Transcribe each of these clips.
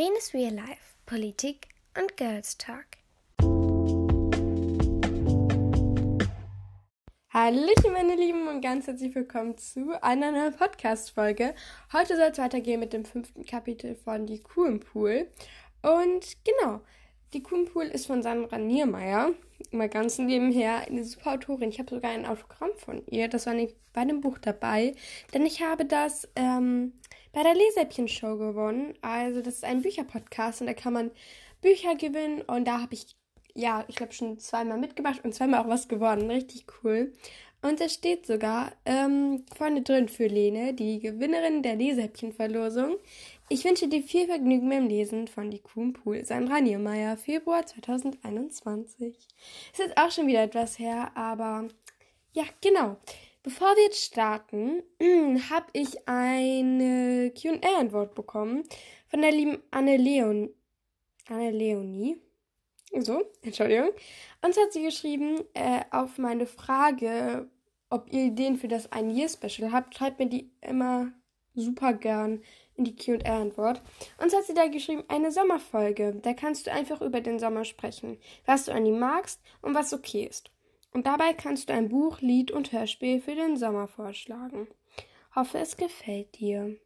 Lenes Real Life, Politik und Girls Talk. Hallöchen, meine Lieben, und ganz herzlich willkommen zu einer neuen Podcast-Folge. Heute soll es weitergehen mit dem fünften Kapitel von Die Kuh im Pool. Und genau, die Kuh im Pool ist von Sandra Niermeier. Mal ganz nebenher eine super Autorin. Ich habe sogar ein Autogramm von ihr. Das war nicht bei dem Buch dabei. Denn ich habe das ähm, bei der Lesäppchen-Show gewonnen. Also, das ist ein Bücherpodcast und da kann man Bücher gewinnen. Und da habe ich, ja, ich glaube, schon zweimal mitgemacht und zweimal auch was gewonnen. Richtig cool. Und da steht sogar ähm, vorne drin für Lene, die Gewinnerin der Lesäppchen-Verlosung. Ich wünsche dir viel Vergnügen beim Lesen von Die Kuh Pool. Sandra Niermeier, Februar 2021. Ist jetzt auch schon wieder etwas her, aber ja, genau. Bevor wir jetzt starten, habe ich eine QA-Antwort bekommen von der lieben Anne Leon. Anne Leonie. So, Entschuldigung. Und hat sie geschrieben, äh, auf meine Frage, ob ihr Ideen für das Ein Year Special habt, schreibt mir die immer super gern in die QA-Antwort. Und hat sie da geschrieben, eine Sommerfolge. Da kannst du einfach über den Sommer sprechen, was du an ihm magst und was okay ist. Und dabei kannst du ein Buch, Lied und Hörspiel für den Sommer vorschlagen. Hoffe, es gefällt dir.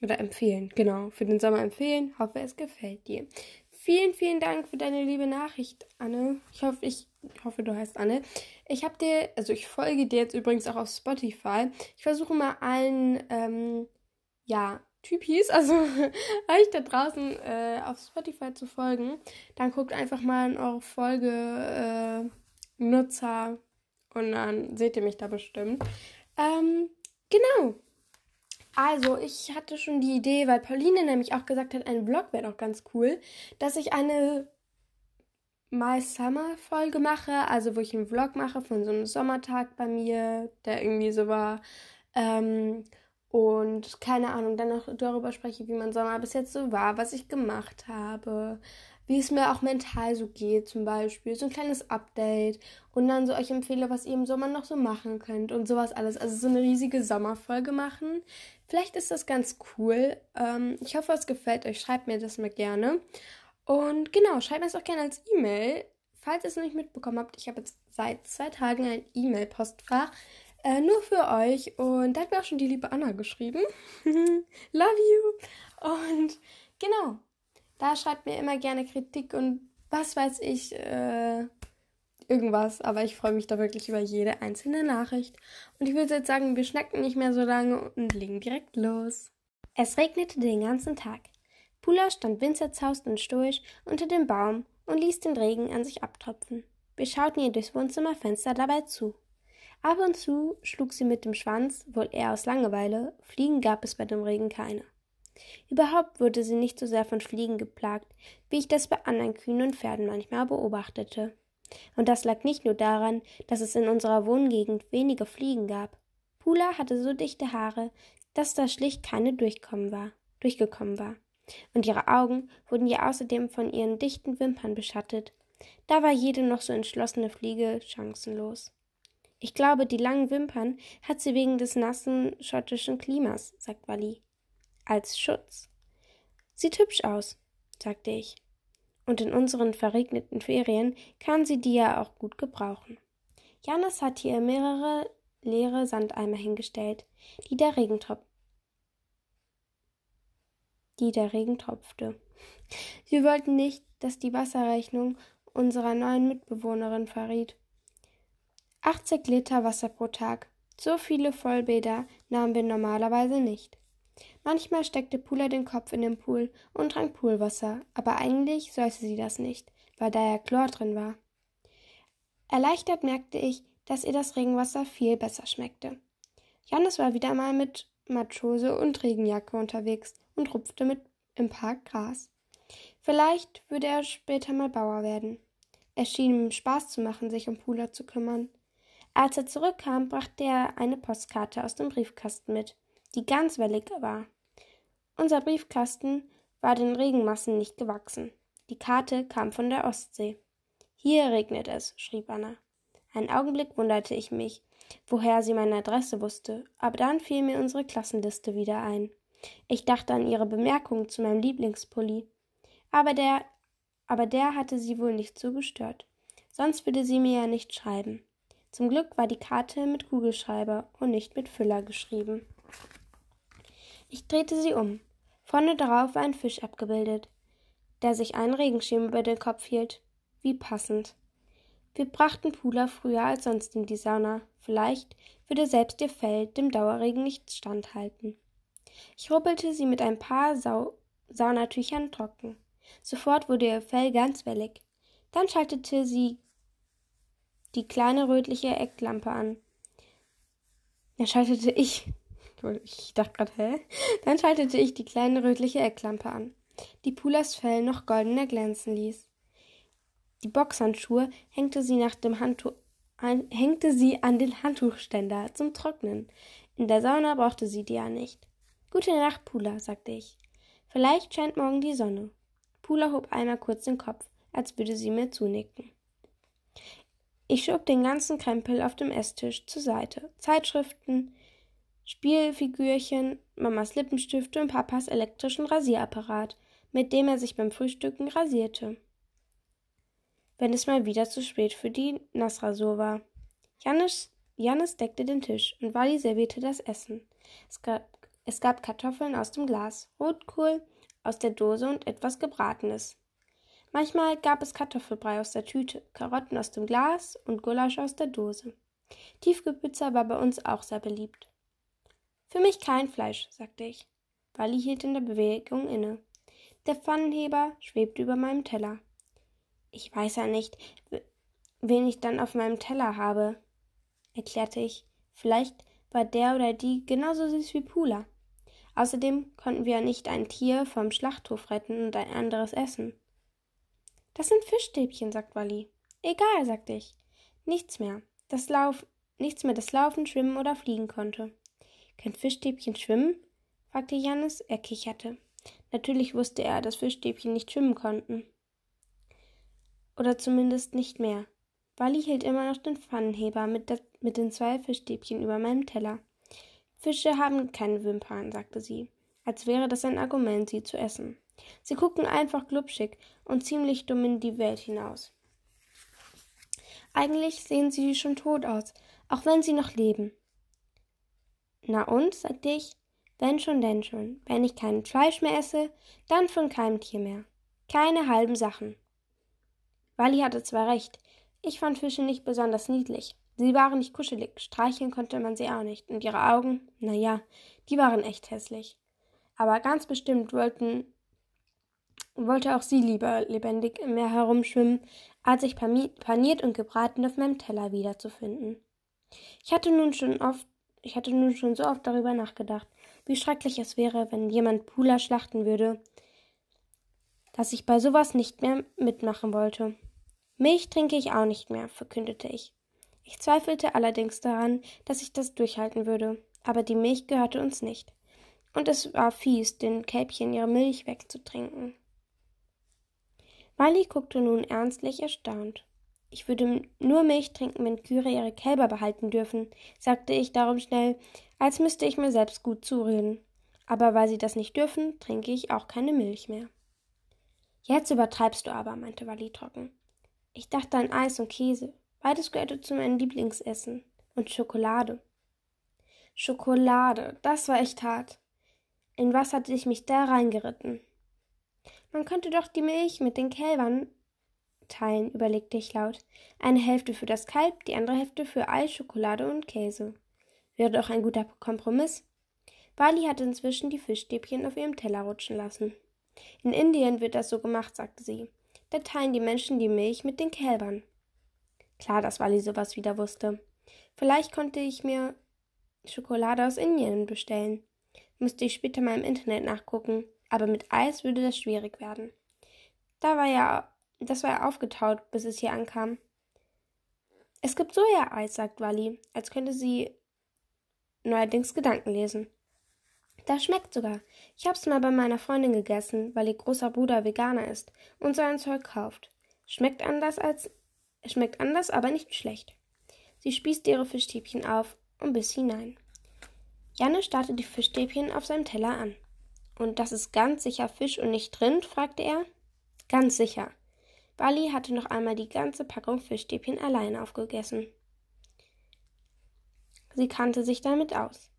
Oder empfehlen, genau. Für den Sommer empfehlen. Hoffe, es gefällt dir. Vielen, vielen Dank für deine liebe Nachricht, Anne. Ich hoffe, ich, hoffe, du heißt Anne. Ich habe dir, also ich folge dir jetzt übrigens auch auf Spotify. Ich versuche mal allen, ähm, ja, Typis, also euch da draußen äh, auf Spotify zu folgen. Dann guckt einfach mal in eure Folge äh, Nutzer und dann seht ihr mich da bestimmt. Ähm, genau. Also, ich hatte schon die Idee, weil Pauline nämlich auch gesagt hat, ein Vlog wäre doch ganz cool, dass ich eine My Summer Folge mache, also wo ich einen Vlog mache von so einem Sommertag bei mir, der irgendwie so war. Ähm, und keine Ahnung, dann noch darüber spreche, wie mein Sommer bis jetzt so war, was ich gemacht habe, wie es mir auch mental so geht, zum Beispiel. So ein kleines Update. Und dann so euch empfehle, was ihr im Sommer noch so machen könnt und sowas alles. Also so eine riesige Sommerfolge machen. Vielleicht ist das ganz cool. Ähm, ich hoffe, es gefällt euch. Schreibt mir das mal gerne. Und genau, schreibt mir das auch gerne als E-Mail. Falls ihr es noch nicht mitbekommen habt, ich habe jetzt seit zwei Tagen ein E-Mail-Postfach. Äh, nur für euch. Und da hat mir auch schon die liebe Anna geschrieben. Love you. Und genau, da schreibt mir immer gerne Kritik und was weiß ich, äh, irgendwas. Aber ich freue mich da wirklich über jede einzelne Nachricht. Und ich würde jetzt sagen, wir schnacken nicht mehr so lange und legen direkt los. Es regnete den ganzen Tag. Pula stand winzerzaust und stoisch unter dem Baum und ließ den Regen an sich abtropfen. Wir schauten ihr durchs Wohnzimmerfenster dabei zu. Ab und zu schlug sie mit dem Schwanz, wohl eher aus Langeweile, Fliegen gab es bei dem Regen keine. Überhaupt wurde sie nicht so sehr von Fliegen geplagt, wie ich das bei anderen Kühen und Pferden manchmal beobachtete. Und das lag nicht nur daran, dass es in unserer Wohngegend wenige Fliegen gab. Pula hatte so dichte Haare, dass da schlicht keine durchkommen war, durchgekommen war. Und ihre Augen wurden ja außerdem von ihren dichten Wimpern beschattet. Da war jede noch so entschlossene Fliege chancenlos. Ich glaube, die langen Wimpern hat sie wegen des nassen schottischen Klimas, sagt Wally. Als Schutz. Sieht hübsch aus, sagte ich. Und in unseren verregneten Ferien kann sie die ja auch gut gebrauchen. Janis hat hier mehrere leere Sandeimer hingestellt, die der Regen tropft die der Regen tropfte. Wir wollten nicht, dass die Wasserrechnung unserer neuen Mitbewohnerin verriet. 80 Liter Wasser pro Tag. So viele Vollbäder nahmen wir normalerweise nicht. Manchmal steckte Pula den Kopf in den Pool und trank Poolwasser, aber eigentlich sollte sie das nicht, weil da ja Chlor drin war. Erleichtert merkte ich, dass ihr das Regenwasser viel besser schmeckte. Janis war wieder mal mit Matrose und Regenjacke unterwegs und rupfte mit im Park Gras. Vielleicht würde er später mal Bauer werden. Es schien ihm Spaß zu machen, sich um Pula zu kümmern. Als er zurückkam, brachte er eine Postkarte aus dem Briefkasten mit, die ganz wellig war. Unser Briefkasten war den Regenmassen nicht gewachsen. Die Karte kam von der Ostsee. Hier regnet es, schrieb Anna. Einen Augenblick wunderte ich mich, woher sie meine Adresse wusste, aber dann fiel mir unsere Klassenliste wieder ein. Ich dachte an ihre Bemerkung zu meinem Lieblingspulli. aber der, aber der hatte sie wohl nicht so gestört. Sonst würde sie mir ja nicht schreiben. Zum Glück war die Karte mit Kugelschreiber und nicht mit Füller geschrieben. Ich drehte sie um. Vorne darauf war ein Fisch abgebildet, der sich einen Regenschirm über den Kopf hielt. Wie passend. Wir brachten Pula früher als sonst in die Sauna. Vielleicht würde selbst ihr Fell dem Dauerregen nicht standhalten. Ich rubbelte sie mit ein paar Sau Saunatüchern trocken. Sofort wurde ihr Fell ganz wellig. Dann schaltete sie die kleine rötliche Ecklampe an. Dann schaltete ich. Ich dachte gerade, hä? Dann schaltete ich die kleine rötliche Ecklampe an, die Pulas Fell noch golden erglänzen ließ. Die Boxhandschuhe hängte sie, nach dem Handtuch, ein, hängte sie an den Handtuchständer zum Trocknen. In der Sauna brauchte sie die ja nicht. Gute Nacht, Pula, sagte ich. Vielleicht scheint morgen die Sonne. Pula hob einmal kurz den Kopf, als würde sie mir zunicken. Ich schob den ganzen Krempel auf dem Esstisch zur Seite. Zeitschriften, Spielfigürchen, Mamas Lippenstifte und Papas elektrischen Rasierapparat, mit dem er sich beim Frühstücken rasierte wenn es mal wieder zu spät für die Nassrasur war. Janis, Janis deckte den Tisch und Wally servierte das Essen. Es gab, es gab Kartoffeln aus dem Glas, Rotkohl aus der Dose und etwas Gebratenes. Manchmal gab es Kartoffelbrei aus der Tüte, Karotten aus dem Glas und Gulasch aus der Dose. Tiefkühlpizza war bei uns auch sehr beliebt. Für mich kein Fleisch, sagte ich. Wally hielt in der Bewegung inne. Der Pfannenheber schwebte über meinem Teller. Ich weiß ja nicht, wen ich dann auf meinem Teller habe, erklärte ich. Vielleicht war der oder die genauso süß wie Pula. Außerdem konnten wir ja nicht ein Tier vom Schlachthof retten und ein anderes essen. Das sind Fischstäbchen, sagt Wally. Egal, sagte ich. Nichts mehr. Das Lauf, nichts mehr, das laufen, schwimmen oder fliegen konnte. Können Fischstäbchen schwimmen? fragte Jannis. Er kicherte. Natürlich wusste er, dass Fischstäbchen nicht schwimmen konnten. Oder zumindest nicht mehr. Wally hielt immer noch den Pfannenheber mit, der, mit den zwei Fischstäbchen über meinem Teller. Fische haben keine Wimpern, sagte sie, als wäre das ein Argument, sie zu essen. Sie gucken einfach glubschig und ziemlich dumm in die Welt hinaus. Eigentlich sehen sie schon tot aus, auch wenn sie noch leben. Na und, sagte ich, wenn schon, denn schon. Wenn ich kein Fleisch mehr esse, dann von keinem Tier mehr. Keine halben Sachen. Wally hatte zwar recht, ich fand Fische nicht besonders niedlich. Sie waren nicht kuschelig, streicheln konnte man sie auch nicht, und ihre Augen, na ja, die waren echt hässlich. Aber ganz bestimmt wollten, wollte auch sie lieber lebendig im Meer herumschwimmen, als sich paniert und gebraten auf meinem Teller wiederzufinden. Ich hatte nun schon oft, ich hatte nun schon so oft darüber nachgedacht, wie schrecklich es wäre, wenn jemand Pula schlachten würde, dass ich bei sowas nicht mehr mitmachen wollte. Milch trinke ich auch nicht mehr, verkündete ich. Ich zweifelte allerdings daran, dass ich das durchhalten würde, aber die Milch gehörte uns nicht. Und es war fies, den Kälbchen ihre Milch wegzutrinken. Wally guckte nun ernstlich erstaunt. Ich würde nur Milch trinken, wenn Kühe ihre Kälber behalten dürfen, sagte ich darum schnell, als müsste ich mir selbst gut zureden. Aber weil sie das nicht dürfen, trinke ich auch keine Milch mehr. Jetzt übertreibst du aber, meinte Wally trocken. Ich dachte an Eis und Käse. Beides gehörte zu meinem Lieblingsessen. Und Schokolade. Schokolade, das war echt hart. In was hatte ich mich da reingeritten? Man könnte doch die Milch mit den Kälbern teilen, überlegte ich laut. Eine Hälfte für das Kalb, die andere Hälfte für Eis, Schokolade und Käse. Wäre doch ein guter Kompromiss. Bali hatte inzwischen die Fischstäbchen auf ihrem Teller rutschen lassen. In Indien wird das so gemacht, sagte sie. Da teilen die Menschen die Milch mit den Kälbern. Klar, dass Wally sowas wieder wusste. Vielleicht konnte ich mir Schokolade aus Indien bestellen. Müsste ich später mal im Internet nachgucken, aber mit Eis würde das schwierig werden. Da war ja, das war aufgetaut, bis es hier ankam. Es gibt Soja-Eis, sagt Wally, als könnte sie neuerdings Gedanken lesen. Das schmeckt sogar. Ich hab's mal bei meiner Freundin gegessen, weil ihr großer Bruder Veganer ist und so ein Zeug kauft. Schmeckt anders als schmeckt anders, aber nicht schlecht. Sie spießt ihre Fischstäbchen auf und biss hinein. Janne starrte die Fischstäbchen auf seinem Teller an. Und das ist ganz sicher Fisch und nicht Rind? fragte er. Ganz sicher. Wally hatte noch einmal die ganze Packung Fischstäbchen allein aufgegessen. Sie kannte sich damit aus.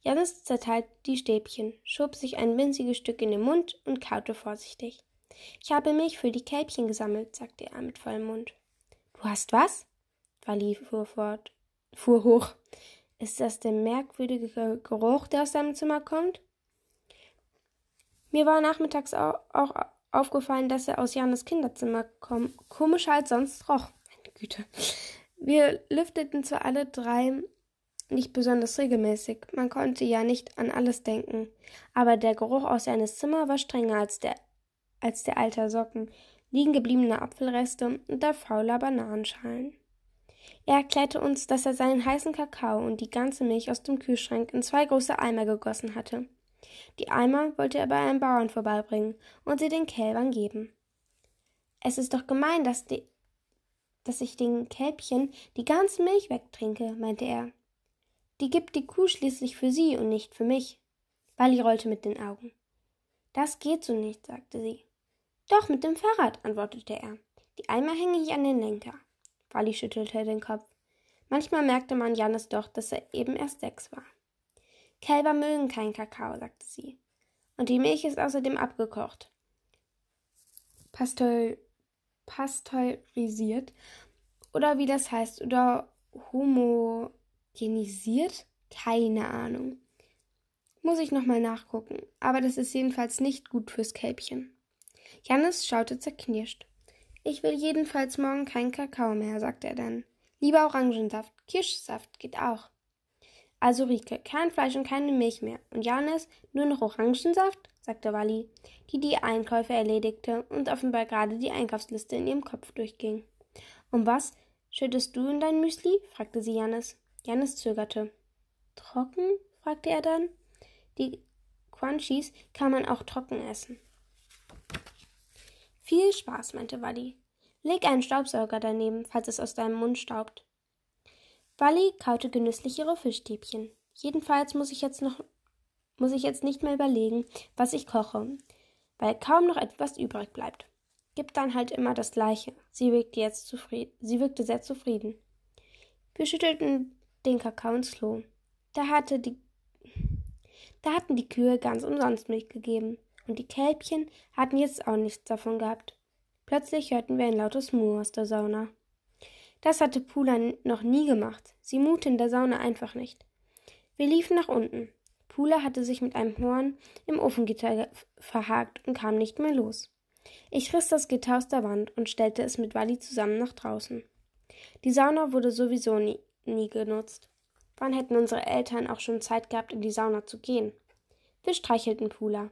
Janis zerteilte die Stäbchen, schob sich ein winziges Stück in den Mund und kaute vorsichtig. Ich habe Milch für die Kälbchen gesammelt, sagte er mit vollem Mund. Du hast was? Wally fuhr fort, fuhr hoch. Ist das der merkwürdige Geruch, der aus deinem Zimmer kommt? Mir war nachmittags auch, aufgefallen, dass er aus Janes Kinderzimmer kommt. Komischer als sonst roch. Meine Güte. Wir lüfteten zwar alle drei nicht besonders regelmäßig, man konnte ja nicht an alles denken, aber der Geruch aus Janes Zimmer war strenger als der, als der alter Socken, liegen gebliebene Apfelreste und der fauler Bananenschalen. Er erklärte uns, dass er seinen heißen Kakao und die ganze Milch aus dem Kühlschrank in zwei große Eimer gegossen hatte. Die Eimer wollte er bei einem Bauern vorbeibringen und sie den Kälbern geben. Es ist doch gemein, dass, die, dass ich den Kälbchen die ganze Milch wegtrinke, meinte er. Die gibt die Kuh schließlich für sie und nicht für mich. Wally rollte mit den Augen. Das geht so nicht, sagte sie. Doch, mit dem Fahrrad, antwortete er. Die Eimer hänge ich an den Lenker. Wally schüttelte den Kopf. Manchmal merkte man Janis doch, dass er eben erst sechs war. Kälber mögen keinen Kakao, sagte sie. Und die Milch ist außerdem abgekocht. Pasteu pasteurisiert oder wie das heißt oder homogenisiert? Keine Ahnung. Muss ich nochmal nachgucken, aber das ist jedenfalls nicht gut fürs Kälbchen. Jannis schaute zerknirscht. Ich will jedenfalls morgen keinen Kakao mehr, sagte er dann. Lieber Orangensaft, Kirschsaft geht auch. Also Rike, kein Fleisch und keine Milch mehr. Und Janis, nur noch Orangensaft? sagte Wally, die die Einkäufe erledigte und offenbar gerade die Einkaufsliste in ihrem Kopf durchging. Und was? Schüttest du in dein Müsli? fragte sie Janis. Janis zögerte. Trocken? fragte er dann. Die Crunchies kann man auch trocken essen. Viel Spaß, meinte Wally. Leg einen Staubsauger daneben, falls es aus deinem Mund staubt. Wally kaute genüsslich ihre Fischstäbchen. Jedenfalls muss ich jetzt noch muss ich jetzt nicht mehr überlegen, was ich koche, weil kaum noch etwas übrig bleibt. Gib dann halt immer das Gleiche. Sie wirkte jetzt zufrieden. Sie wirkte sehr zufrieden. Wir schüttelten den Kakao ins Klo. Da hatte die da hatten die Kühe ganz umsonst Milch gegeben, und die Kälbchen hatten jetzt auch nichts davon gehabt. Plötzlich hörten wir ein lautes Mu aus der Sauna. Das hatte Pula noch nie gemacht. Sie mute in der Sauna einfach nicht. Wir liefen nach unten. Pula hatte sich mit einem Horn im Ofengitter verhakt und kam nicht mehr los. Ich riss das Gitter aus der Wand und stellte es mit Wally zusammen nach draußen. Die Sauna wurde sowieso nie, nie genutzt. Wann hätten unsere Eltern auch schon Zeit gehabt, in die Sauna zu gehen? Wir streichelten Pula.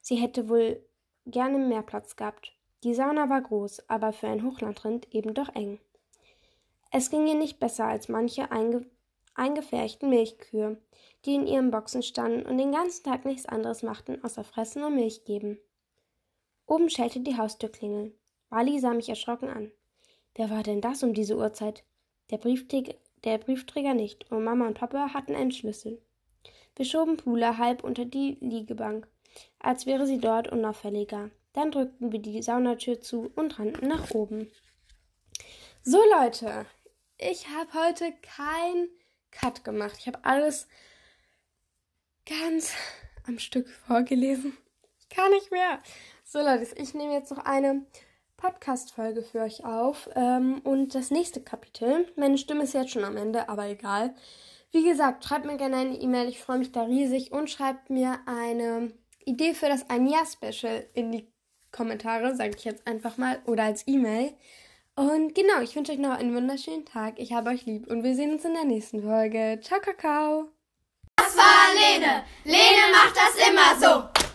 Sie hätte wohl gerne mehr Platz gehabt. Die Sauna war groß, aber für ein Hochlandrind eben doch eng. Es ging ihr nicht besser als manche einge eingefärchten Milchkühe, die in ihren Boxen standen und den ganzen Tag nichts anderes machten, außer fressen und Milch geben. Oben schellte die Haustürklingel. Wally sah mich erschrocken an. Wer war denn das um diese Uhrzeit? Der Briefträger, der Briefträger nicht, und Mama und Papa hatten einen Schlüssel. Wir schoben Pula halb unter die Liegebank, als wäre sie dort unauffälliger. Dann drückten wir die Saunatür zu und rannten nach oben. So Leute, ich habe heute kein Cut gemacht. Ich habe alles ganz am Stück vorgelesen. Ich kann nicht mehr. So Leute, ich nehme jetzt noch eine Podcast-Folge für euch auf. Ähm, und das nächste Kapitel. Meine Stimme ist jetzt schon am Ende, aber egal. Wie gesagt, schreibt mir gerne eine E-Mail. Ich freue mich da riesig. Und schreibt mir eine Idee für das Ein Jahr-Special in die Kommentare, sage ich jetzt einfach mal. Oder als E-Mail. Und genau, ich wünsche euch noch einen wunderschönen Tag. Ich habe euch lieb und wir sehen uns in der nächsten Folge. Ciao, Kakao. Das war Lene. Lene macht das immer so.